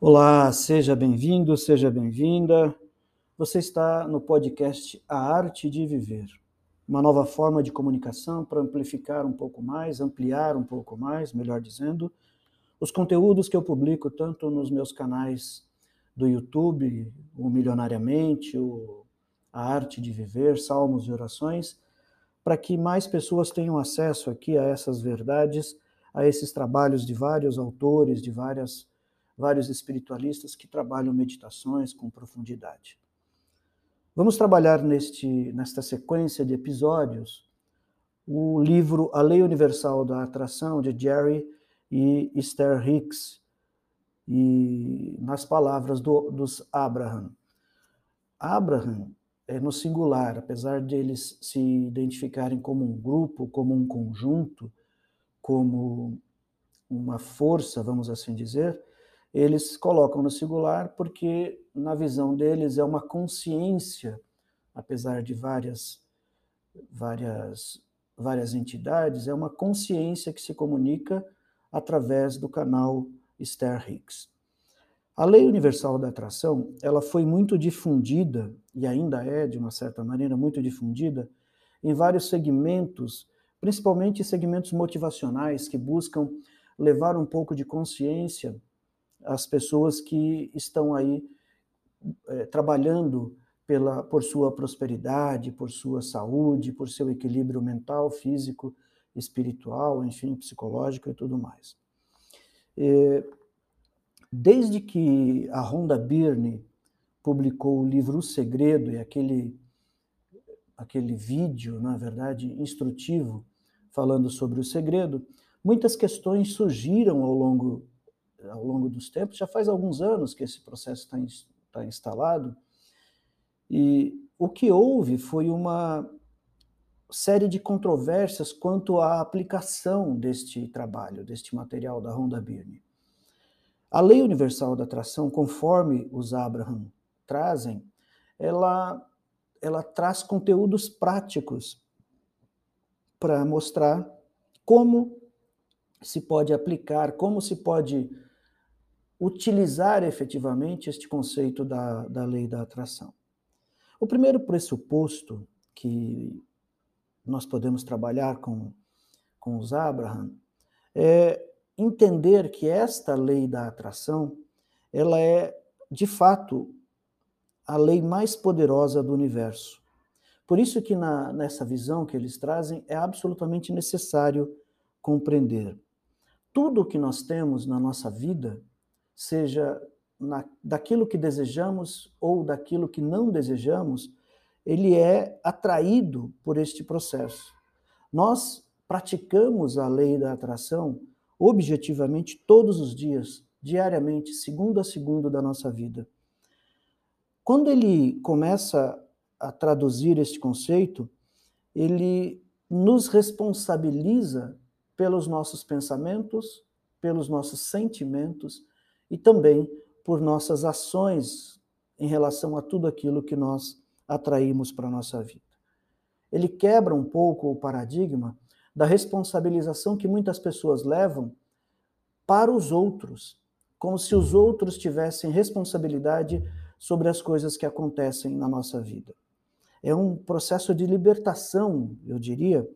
Olá, seja bem-vindo, seja bem-vinda. Você está no podcast A Arte de Viver, uma nova forma de comunicação para amplificar um pouco mais, ampliar um pouco mais, melhor dizendo, os conteúdos que eu publico tanto nos meus canais do YouTube, o Milionariamente, o A Arte de Viver, Salmos e Orações, para que mais pessoas tenham acesso aqui a essas verdades, a esses trabalhos de vários autores, de várias vários espiritualistas que trabalham meditações com profundidade. Vamos trabalhar neste, nesta sequência de episódios o livro A Lei Universal da Atração, de Jerry e Esther Hicks, e nas palavras do, dos Abraham. Abraham é no singular, apesar de eles se identificarem como um grupo, como um conjunto, como uma força, vamos assim dizer, eles colocam no singular porque, na visão deles, é uma consciência, apesar de várias, várias, várias entidades, é uma consciência que se comunica através do canal Star Higgs. A lei universal da atração, ela foi muito difundida e ainda é de uma certa maneira muito difundida em vários segmentos, principalmente segmentos motivacionais que buscam levar um pouco de consciência as pessoas que estão aí é, trabalhando pela, por sua prosperidade, por sua saúde, por seu equilíbrio mental, físico, espiritual, enfim, psicológico e tudo mais. É, desde que a Rhonda Byrne publicou o livro O Segredo, e aquele, aquele vídeo, na verdade, instrutivo, falando sobre o segredo, muitas questões surgiram ao longo ao longo dos tempos. Já faz alguns anos que esse processo está, está instalado. E o que houve foi uma série de controvérsias quanto à aplicação deste trabalho, deste material da Rhonda Byrne. A lei universal da atração, conforme os Abraham trazem, ela, ela traz conteúdos práticos para mostrar como se pode aplicar, como se pode utilizar efetivamente este conceito da, da lei da atração. O primeiro pressuposto que nós podemos trabalhar com, com os Abraham é entender que esta lei da atração ela é de fato a lei mais poderosa do universo. Por isso que na, nessa visão que eles trazem é absolutamente necessário compreender tudo o que nós temos na nossa vida seja na, daquilo que desejamos ou daquilo que não desejamos, ele é atraído por este processo. Nós praticamos a lei da atração objetivamente todos os dias, diariamente, segundo a segundo da nossa vida. Quando ele começa a traduzir este conceito, ele nos responsabiliza pelos nossos pensamentos, pelos nossos sentimentos e também por nossas ações em relação a tudo aquilo que nós atraímos para a nossa vida. Ele quebra um pouco o paradigma da responsabilização que muitas pessoas levam para os outros, como se os outros tivessem responsabilidade sobre as coisas que acontecem na nossa vida. É um processo de libertação, eu diria,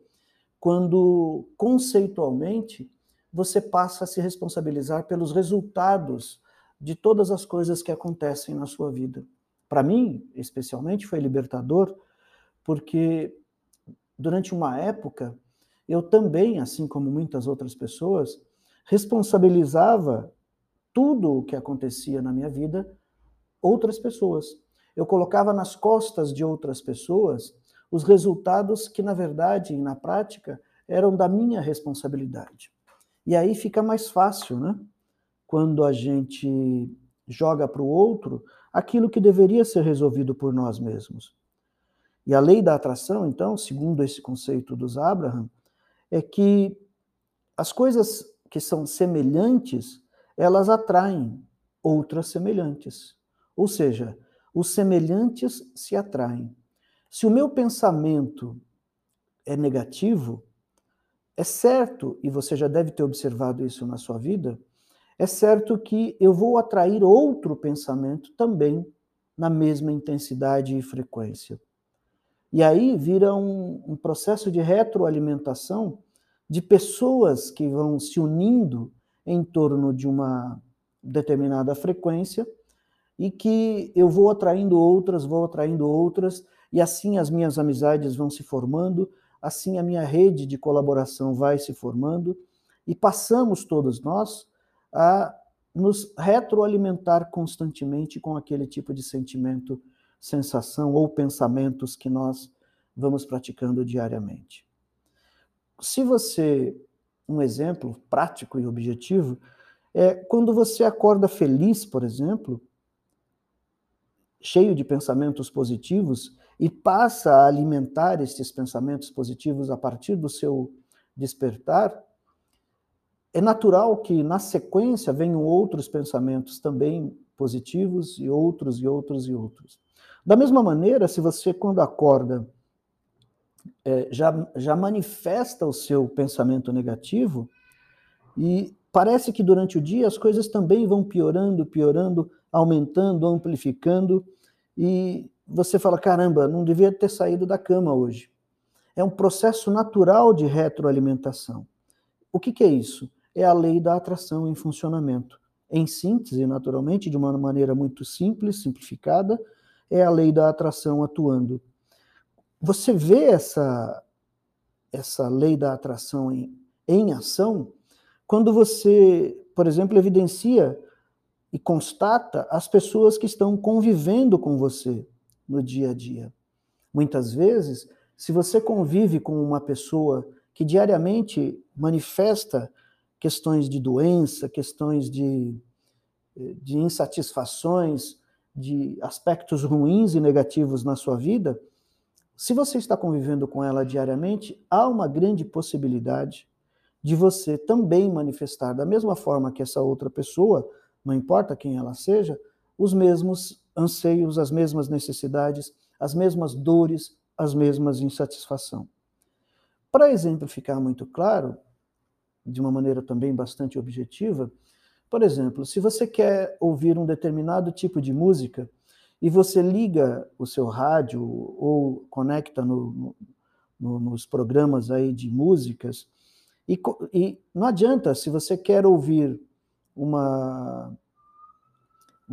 quando conceitualmente você passa a se responsabilizar pelos resultados de todas as coisas que acontecem na sua vida. Para mim, especialmente, foi libertador, porque durante uma época eu também, assim como muitas outras pessoas, responsabilizava tudo o que acontecia na minha vida outras pessoas. Eu colocava nas costas de outras pessoas os resultados que, na verdade e na prática, eram da minha responsabilidade. E aí fica mais fácil, né? Quando a gente joga para o outro aquilo que deveria ser resolvido por nós mesmos. E a lei da atração, então, segundo esse conceito dos Abraham, é que as coisas que são semelhantes, elas atraem outras semelhantes. Ou seja, os semelhantes se atraem. Se o meu pensamento é negativo, é certo, e você já deve ter observado isso na sua vida, é certo que eu vou atrair outro pensamento também na mesma intensidade e frequência. E aí vira um, um processo de retroalimentação de pessoas que vão se unindo em torno de uma determinada frequência e que eu vou atraindo outras, vou atraindo outras, e assim as minhas amizades vão se formando, assim a minha rede de colaboração vai se formando, e passamos todos nós a nos retroalimentar constantemente com aquele tipo de sentimento, sensação ou pensamentos que nós vamos praticando diariamente. Se você, um exemplo prático e objetivo, é quando você acorda feliz, por exemplo, cheio de pensamentos positivos e passa a alimentar esses pensamentos positivos a partir do seu despertar, é natural que na sequência venham outros pensamentos também positivos e outros e outros e outros. Da mesma maneira, se você quando acorda é, já, já manifesta o seu pensamento negativo e parece que durante o dia as coisas também vão piorando, piorando, aumentando, amplificando e você fala: caramba, não devia ter saído da cama hoje. É um processo natural de retroalimentação. O que, que é isso? é a lei da atração em funcionamento. Em síntese, naturalmente, de uma maneira muito simples, simplificada, é a lei da atração atuando. Você vê essa, essa lei da atração em, em ação quando você, por exemplo, evidencia e constata as pessoas que estão convivendo com você no dia a dia. Muitas vezes, se você convive com uma pessoa que diariamente manifesta questões de doença, questões de, de insatisfações, de aspectos ruins e negativos na sua vida, se você está convivendo com ela diariamente, há uma grande possibilidade de você também manifestar, da mesma forma que essa outra pessoa, não importa quem ela seja, os mesmos anseios, as mesmas necessidades, as mesmas dores, as mesmas insatisfação. Para exemplificar muito claro, de uma maneira também bastante objetiva. Por exemplo, se você quer ouvir um determinado tipo de música e você liga o seu rádio ou conecta no, no, nos programas aí de músicas, e, e não adianta, se você quer ouvir uma,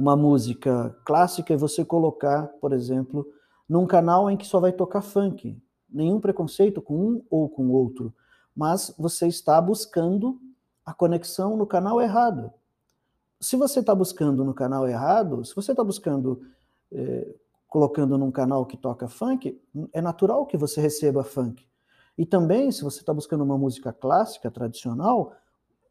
uma música clássica e você colocar, por exemplo, num canal em que só vai tocar funk. Nenhum preconceito com um ou com outro mas você está buscando a conexão no canal errado. Se você está buscando no canal errado, se você está buscando é, colocando num canal que toca funk, é natural que você receba funk. E também, se você está buscando uma música clássica, tradicional,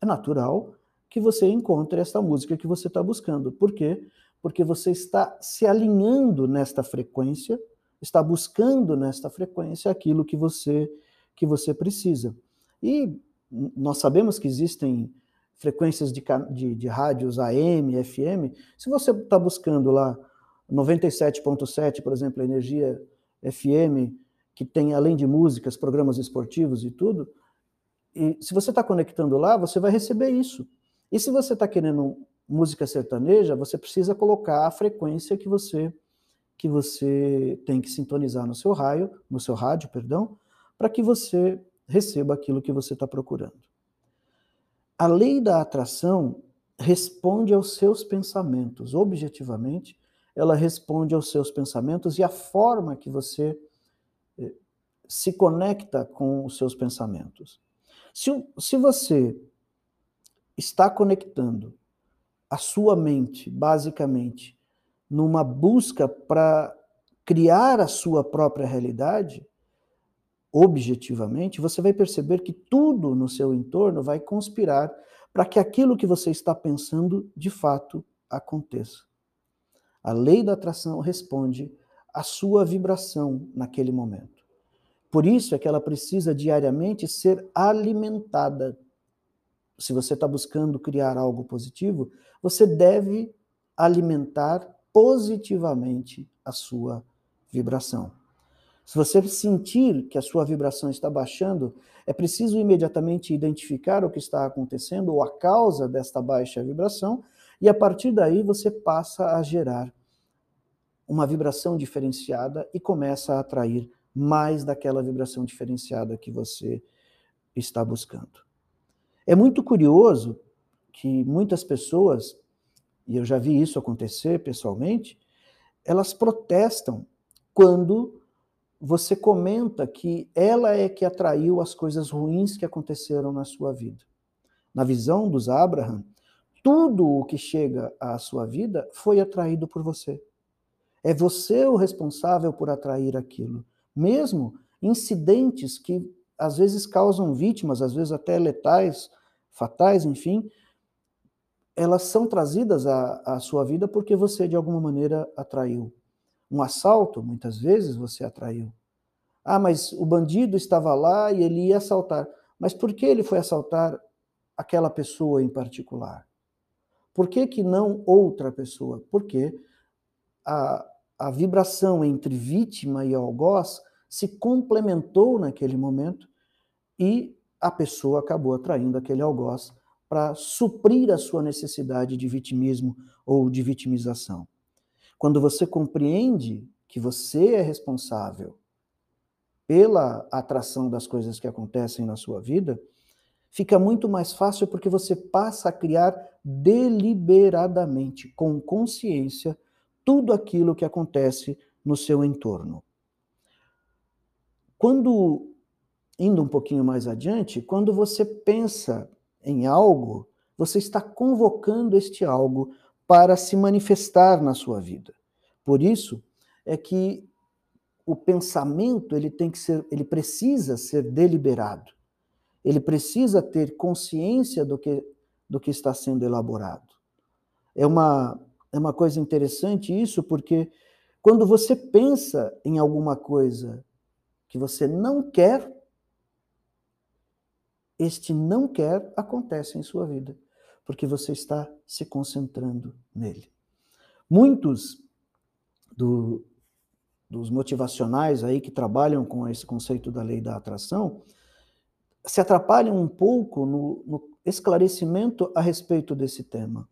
é natural que você encontre essa música que você está buscando. Por quê? Porque você está se alinhando nesta frequência, está buscando nesta frequência aquilo que você que você precisa. E nós sabemos que existem frequências de, de, de rádios AM, FM. Se você está buscando lá 97.7, por exemplo, energia FM, que tem além de músicas, programas esportivos e tudo, e se você está conectando lá, você vai receber isso. E se você está querendo música sertaneja, você precisa colocar a frequência que você que você tem que sintonizar no seu raio, no seu rádio, perdão, para que você receba aquilo que você está procurando. A lei da atração responde aos seus pensamentos, objetivamente, ela responde aos seus pensamentos e a forma que você eh, se conecta com os seus pensamentos. Se, se você está conectando a sua mente, basicamente, numa busca para criar a sua própria realidade, objetivamente, você vai perceber que tudo no seu entorno vai conspirar para que aquilo que você está pensando de fato aconteça. A lei da atração responde à sua vibração naquele momento. Por isso é que ela precisa diariamente ser alimentada. Se você está buscando criar algo positivo, você deve alimentar positivamente a sua vibração. Se você sentir que a sua vibração está baixando, é preciso imediatamente identificar o que está acontecendo ou a causa desta baixa vibração, e a partir daí você passa a gerar uma vibração diferenciada e começa a atrair mais daquela vibração diferenciada que você está buscando. É muito curioso que muitas pessoas, e eu já vi isso acontecer pessoalmente, elas protestam quando você comenta que ela é que atraiu as coisas ruins que aconteceram na sua vida. Na visão dos Abraham, tudo o que chega à sua vida foi atraído por você. É você o responsável por atrair aquilo. Mesmo incidentes que às vezes causam vítimas, às vezes até letais, fatais, enfim, elas são trazidas à, à sua vida porque você de alguma maneira atraiu. Um assalto, muitas vezes você atraiu. Ah, mas o bandido estava lá e ele ia assaltar. Mas por que ele foi assaltar aquela pessoa em particular? Por que, que não outra pessoa? Porque a, a vibração entre vítima e algoz se complementou naquele momento e a pessoa acabou atraindo aquele algoz para suprir a sua necessidade de vitimismo ou de vitimização. Quando você compreende que você é responsável pela atração das coisas que acontecem na sua vida, fica muito mais fácil porque você passa a criar deliberadamente, com consciência, tudo aquilo que acontece no seu entorno. Quando, indo um pouquinho mais adiante, quando você pensa em algo, você está convocando este algo para se manifestar na sua vida. Por isso é que o pensamento ele tem que ser, ele precisa ser deliberado. Ele precisa ter consciência do que do que está sendo elaborado. É uma é uma coisa interessante isso porque quando você pensa em alguma coisa que você não quer, este não quer acontece em sua vida porque você está se concentrando nele. Muitos do, dos motivacionais aí que trabalham com esse conceito da lei da atração se atrapalham um pouco no, no esclarecimento a respeito desse tema.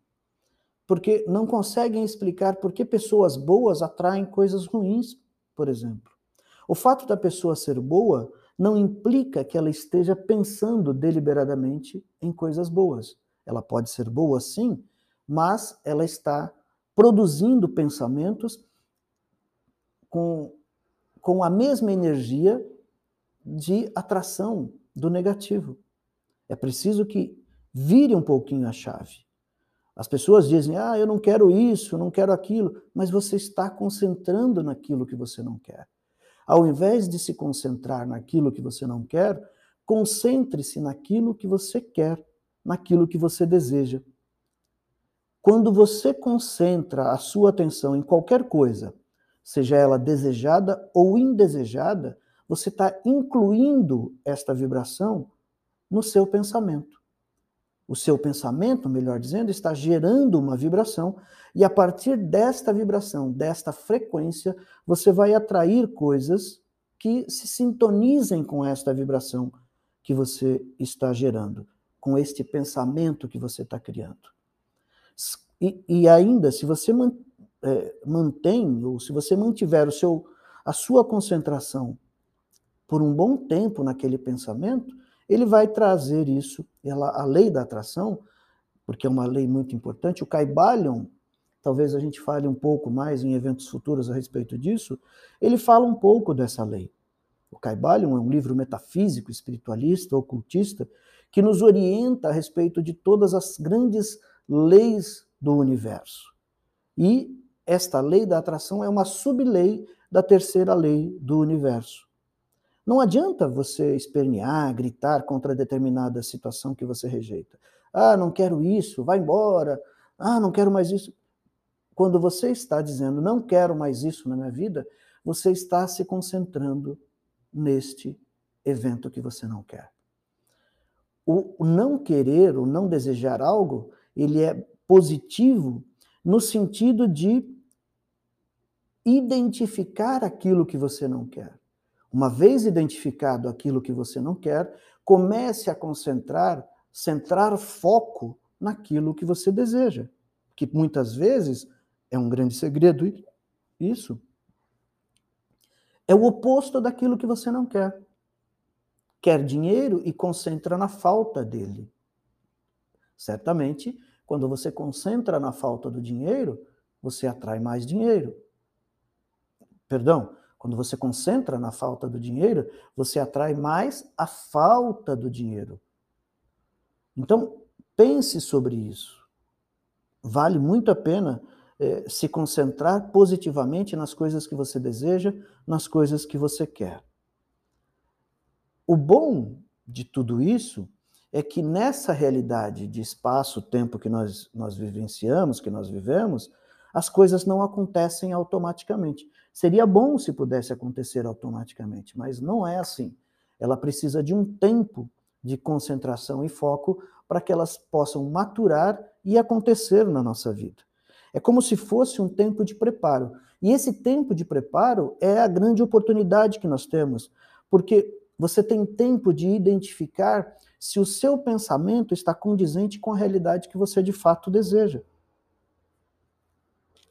Porque não conseguem explicar por que pessoas boas atraem coisas ruins, por exemplo. O fato da pessoa ser boa não implica que ela esteja pensando deliberadamente em coisas boas. Ela pode ser boa sim, mas ela está produzindo pensamentos com, com a mesma energia de atração do negativo. É preciso que vire um pouquinho a chave. As pessoas dizem: ah, eu não quero isso, não quero aquilo, mas você está concentrando naquilo que você não quer. Ao invés de se concentrar naquilo que você não quer, concentre-se naquilo que você quer naquilo que você deseja. Quando você concentra a sua atenção em qualquer coisa, seja ela desejada ou indesejada, você está incluindo esta vibração no seu pensamento. O seu pensamento, melhor dizendo, está gerando uma vibração, e a partir desta vibração, desta frequência, você vai atrair coisas que se sintonizem com esta vibração que você está gerando com este pensamento que você está criando. E, e, ainda, se você man, é, mantém, ou se você mantiver o seu, a sua concentração por um bom tempo naquele pensamento, ele vai trazer isso, ela, a lei da atração, porque é uma lei muito importante, o Caibalion, talvez a gente fale um pouco mais em eventos futuros a respeito disso, ele fala um pouco dessa lei. O Caibalion é um livro metafísico, espiritualista, ocultista, que nos orienta a respeito de todas as grandes leis do universo. E esta lei da atração é uma sublei da terceira lei do universo. Não adianta você espernear, gritar contra determinada situação que você rejeita. Ah, não quero isso, vai embora. Ah, não quero mais isso. Quando você está dizendo não quero mais isso na minha vida, você está se concentrando neste evento que você não quer. O não querer, o não desejar algo, ele é positivo no sentido de identificar aquilo que você não quer. Uma vez identificado aquilo que você não quer, comece a concentrar, centrar foco naquilo que você deseja, que muitas vezes é um grande segredo isso. É o oposto daquilo que você não quer. Quer dinheiro e concentra na falta dele. Certamente, quando você concentra na falta do dinheiro, você atrai mais dinheiro. Perdão, quando você concentra na falta do dinheiro, você atrai mais a falta do dinheiro. Então, pense sobre isso. Vale muito a pena é, se concentrar positivamente nas coisas que você deseja, nas coisas que você quer. O bom de tudo isso é que nessa realidade de espaço-tempo que nós, nós vivenciamos, que nós vivemos, as coisas não acontecem automaticamente. Seria bom se pudesse acontecer automaticamente, mas não é assim. Ela precisa de um tempo de concentração e foco para que elas possam maturar e acontecer na nossa vida. É como se fosse um tempo de preparo. E esse tempo de preparo é a grande oportunidade que nós temos, porque você tem tempo de identificar se o seu pensamento está condizente com a realidade que você de fato deseja.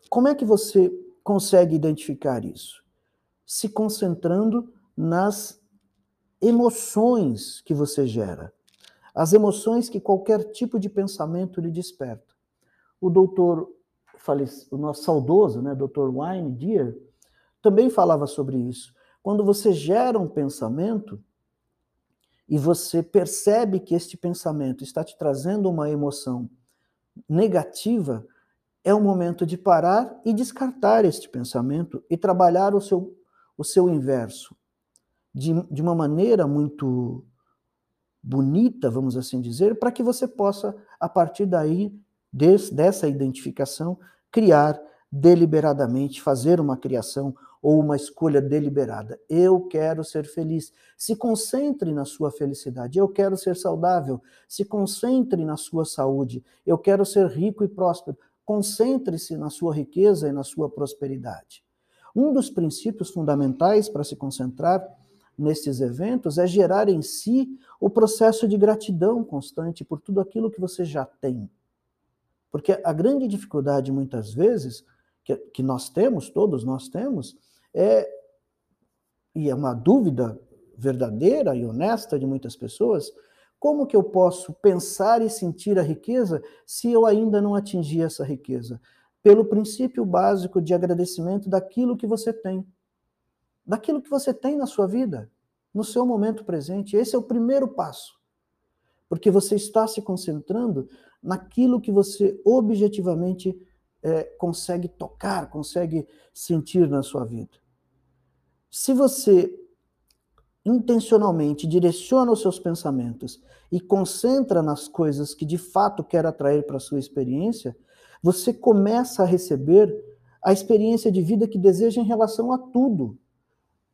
Como é que você consegue identificar isso? Se concentrando nas emoções que você gera, as emoções que qualquer tipo de pensamento lhe desperta. O doutor o nosso saudoso, né, Dr. Wayne Deer, também falava sobre isso. Quando você gera um pensamento e você percebe que este pensamento está te trazendo uma emoção negativa, é o momento de parar e descartar este pensamento e trabalhar o seu, o seu inverso de, de uma maneira muito bonita, vamos assim dizer, para que você possa, a partir daí, des, dessa identificação, criar deliberadamente, fazer uma criação ou uma escolha deliberada. Eu quero ser feliz. Se concentre na sua felicidade. Eu quero ser saudável. Se concentre na sua saúde. Eu quero ser rico e próspero. Concentre-se na sua riqueza e na sua prosperidade. Um dos princípios fundamentais para se concentrar nesses eventos é gerar em si o processo de gratidão constante por tudo aquilo que você já tem. Porque a grande dificuldade, muitas vezes, que, que nós temos, todos nós temos, é, e é uma dúvida verdadeira e honesta de muitas pessoas, como que eu posso pensar e sentir a riqueza se eu ainda não atingi essa riqueza? Pelo princípio básico de agradecimento daquilo que você tem. Daquilo que você tem na sua vida, no seu momento presente. Esse é o primeiro passo. Porque você está se concentrando naquilo que você objetivamente é, consegue tocar, consegue sentir na sua vida. Se você intencionalmente direciona os seus pensamentos e concentra nas coisas que de fato quer atrair para a sua experiência, você começa a receber a experiência de vida que deseja em relação a tudo.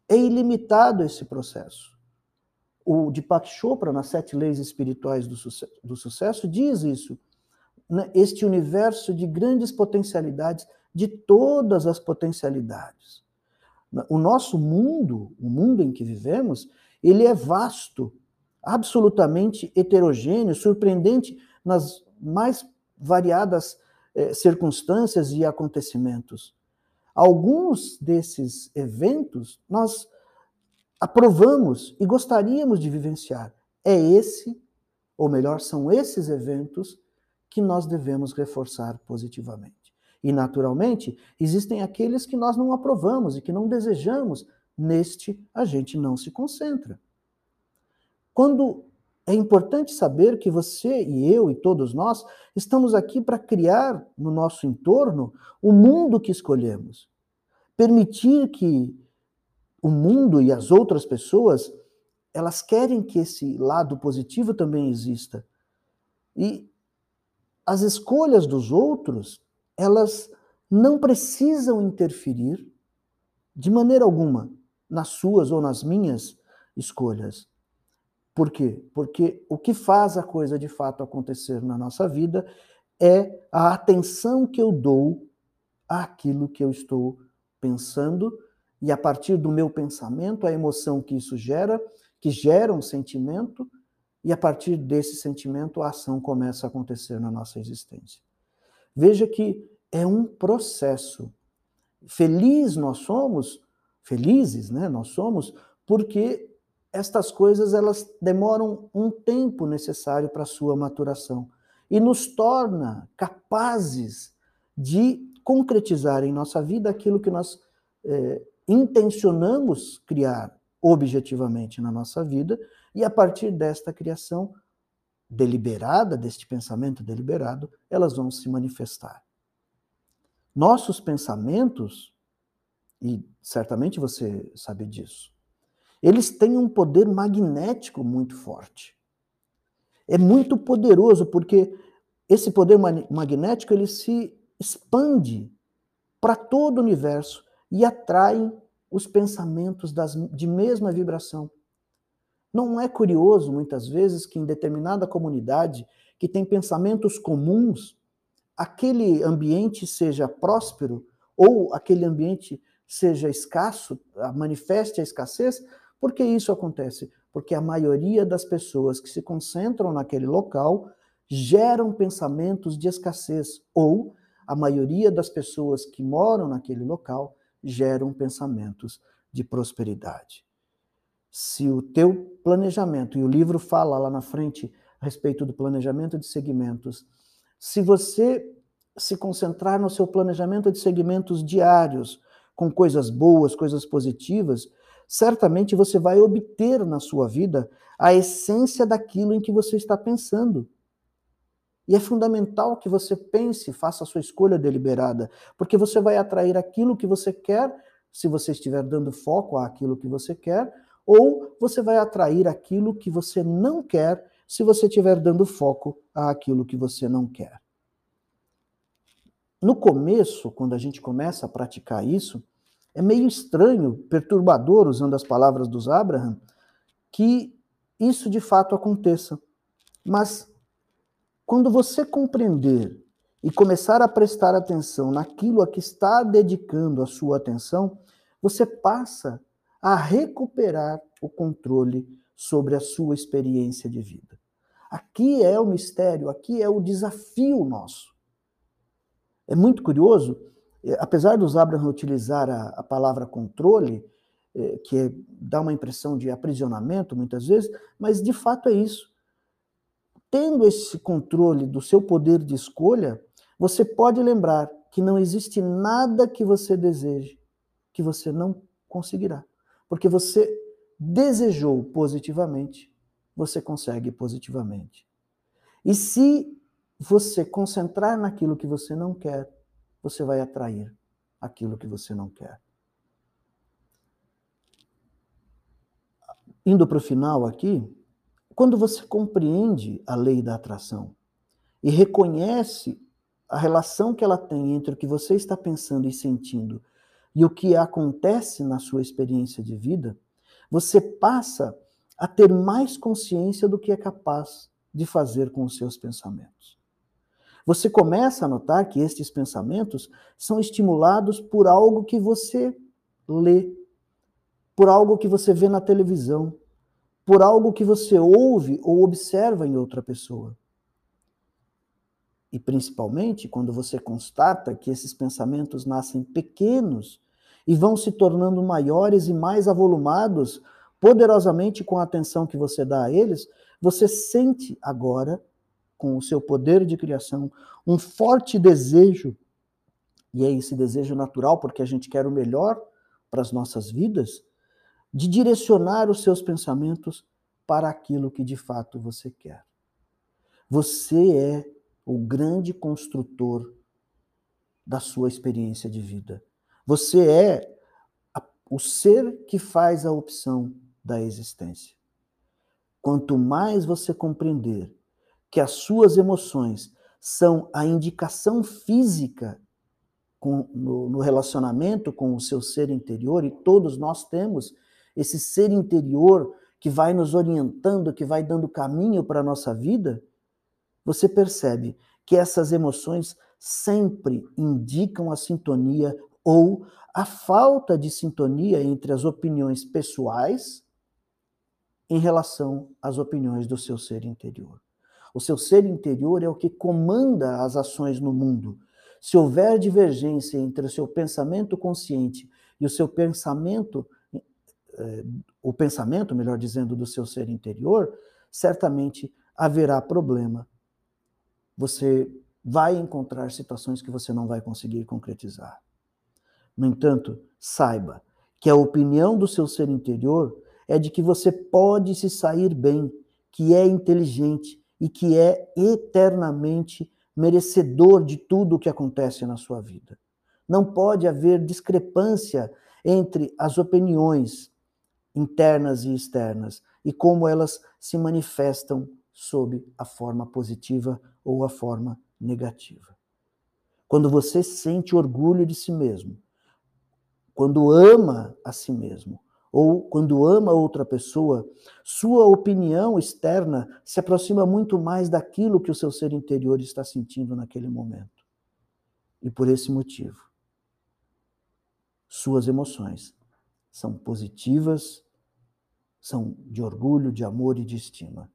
É ilimitado esse processo o Deepak Chopra, nas Sete Leis Espirituais do, Sucesso, do Sucesso, diz isso. Né? Este universo de grandes potencialidades, de todas as potencialidades. O nosso mundo, o mundo em que vivemos, ele é vasto, absolutamente heterogêneo, surpreendente nas mais variadas eh, circunstâncias e acontecimentos. Alguns desses eventos nós aprovamos e gostaríamos de vivenciar. É esse, ou melhor, são esses eventos que nós devemos reforçar positivamente. E, naturalmente, existem aqueles que nós não aprovamos e que não desejamos. Neste, a gente não se concentra. Quando é importante saber que você e eu e todos nós estamos aqui para criar no nosso entorno o mundo que escolhemos. Permitir que o mundo e as outras pessoas, elas querem que esse lado positivo também exista. E as escolhas dos outros, elas não precisam interferir de maneira alguma nas suas ou nas minhas escolhas. Por quê? Porque o que faz a coisa de fato acontecer na nossa vida é a atenção que eu dou àquilo que eu estou pensando e a partir do meu pensamento, a emoção que isso gera, que gera um sentimento, e a partir desse sentimento a ação começa a acontecer na nossa existência. Veja que é um processo. Feliz nós somos, felizes, né? Nós somos porque estas coisas elas demoram um tempo necessário para sua maturação e nos torna capazes de concretizar em nossa vida aquilo que nós é, intencionamos criar objetivamente na nossa vida, e a partir desta criação deliberada, deste pensamento deliberado, elas vão se manifestar. Nossos pensamentos, e certamente você sabe disso, eles têm um poder magnético muito forte. É muito poderoso porque esse poder magnético ele se expande para todo o universo e atrai os pensamentos das, de mesma vibração. Não é curioso, muitas vezes, que em determinada comunidade que tem pensamentos comuns, aquele ambiente seja próspero ou aquele ambiente seja escasso, manifeste a escassez? Por que isso acontece? Porque a maioria das pessoas que se concentram naquele local geram pensamentos de escassez ou a maioria das pessoas que moram naquele local geram pensamentos de prosperidade. Se o teu planejamento, e o livro fala lá na frente a respeito do planejamento de segmentos, se você se concentrar no seu planejamento de segmentos diários, com coisas boas, coisas positivas, certamente você vai obter na sua vida a essência daquilo em que você está pensando. E é fundamental que você pense, faça a sua escolha deliberada, porque você vai atrair aquilo que você quer, se você estiver dando foco àquilo que você quer, ou você vai atrair aquilo que você não quer, se você estiver dando foco àquilo que você não quer. No começo, quando a gente começa a praticar isso, é meio estranho, perturbador, usando as palavras dos Abraham, que isso de fato aconteça. Mas quando você compreender e começar a prestar atenção naquilo a que está dedicando a sua atenção, você passa a recuperar o controle sobre a sua experiência de vida. Aqui é o mistério, aqui é o desafio nosso. É muito curioso, é, apesar dos Abraham utilizar a, a palavra controle, é, que é, dá uma impressão de aprisionamento muitas vezes, mas de fato é isso tendo esse controle do seu poder de escolha, você pode lembrar que não existe nada que você deseje que você não conseguirá. Porque você desejou positivamente, você consegue positivamente. E se você concentrar naquilo que você não quer, você vai atrair aquilo que você não quer. Indo para o final aqui, quando você compreende a lei da atração e reconhece a relação que ela tem entre o que você está pensando e sentindo e o que acontece na sua experiência de vida, você passa a ter mais consciência do que é capaz de fazer com os seus pensamentos. Você começa a notar que estes pensamentos são estimulados por algo que você lê, por algo que você vê na televisão, por algo que você ouve ou observa em outra pessoa. E principalmente quando você constata que esses pensamentos nascem pequenos e vão se tornando maiores e mais avolumados poderosamente com a atenção que você dá a eles, você sente agora, com o seu poder de criação, um forte desejo, e é esse desejo natural, porque a gente quer o melhor para as nossas vidas, de direcionar os seus pensamentos para aquilo que de fato você quer. Você é o grande construtor da sua experiência de vida. Você é o ser que faz a opção da existência. Quanto mais você compreender que as suas emoções são a indicação física com, no, no relacionamento com o seu ser interior, e todos nós temos esse ser interior que vai nos orientando, que vai dando caminho para a nossa vida, você percebe que essas emoções sempre indicam a sintonia ou a falta de sintonia entre as opiniões pessoais em relação às opiniões do seu ser interior. O seu ser interior é o que comanda as ações no mundo. Se houver divergência entre o seu pensamento consciente e o seu pensamento, eh, o pensamento, melhor dizendo, do seu ser interior, certamente haverá problema. Você vai encontrar situações que você não vai conseguir concretizar. No entanto, saiba que a opinião do seu ser interior é de que você pode se sair bem, que é inteligente e que é eternamente merecedor de tudo o que acontece na sua vida. Não pode haver discrepância entre as opiniões internas e externas e como elas se manifestam sob a forma positiva ou a forma negativa. Quando você sente orgulho de si mesmo, quando ama a si mesmo, ou quando ama outra pessoa, sua opinião externa se aproxima muito mais daquilo que o seu ser interior está sentindo naquele momento. E por esse motivo, suas emoções são positivas, são de orgulho, de amor e de estima.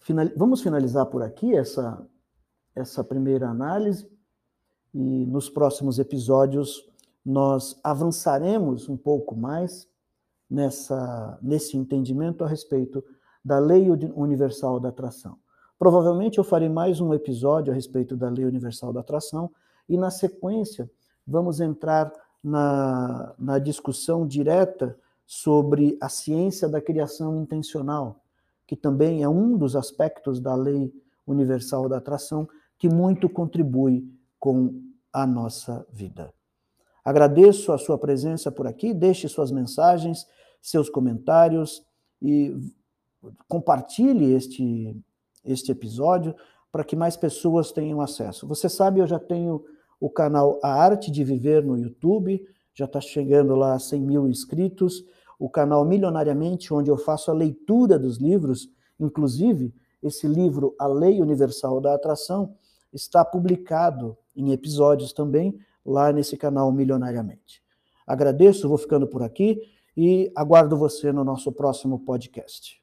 Final... Vamos finalizar por aqui essa, essa primeira análise e nos próximos episódios nós avançaremos um pouco mais nessa, nesse entendimento a respeito da lei universal da atração. Provavelmente eu farei mais um episódio a respeito da lei universal da atração e, na sequência, vamos entrar na, na discussão direta sobre a ciência da criação intencional, que também é um dos aspectos da lei universal da atração que muito contribui com a nossa vida. Agradeço a sua presença por aqui, deixe suas mensagens, seus comentários e compartilhe este, este episódio para que mais pessoas tenham acesso. Você sabe, eu já tenho o canal A Arte de Viver no YouTube, já está chegando lá a 100 mil inscritos, o canal Milionariamente, onde eu faço a leitura dos livros, inclusive esse livro A Lei Universal da Atração, está publicado em episódios também lá nesse canal Milionariamente. Agradeço, vou ficando por aqui e aguardo você no nosso próximo podcast.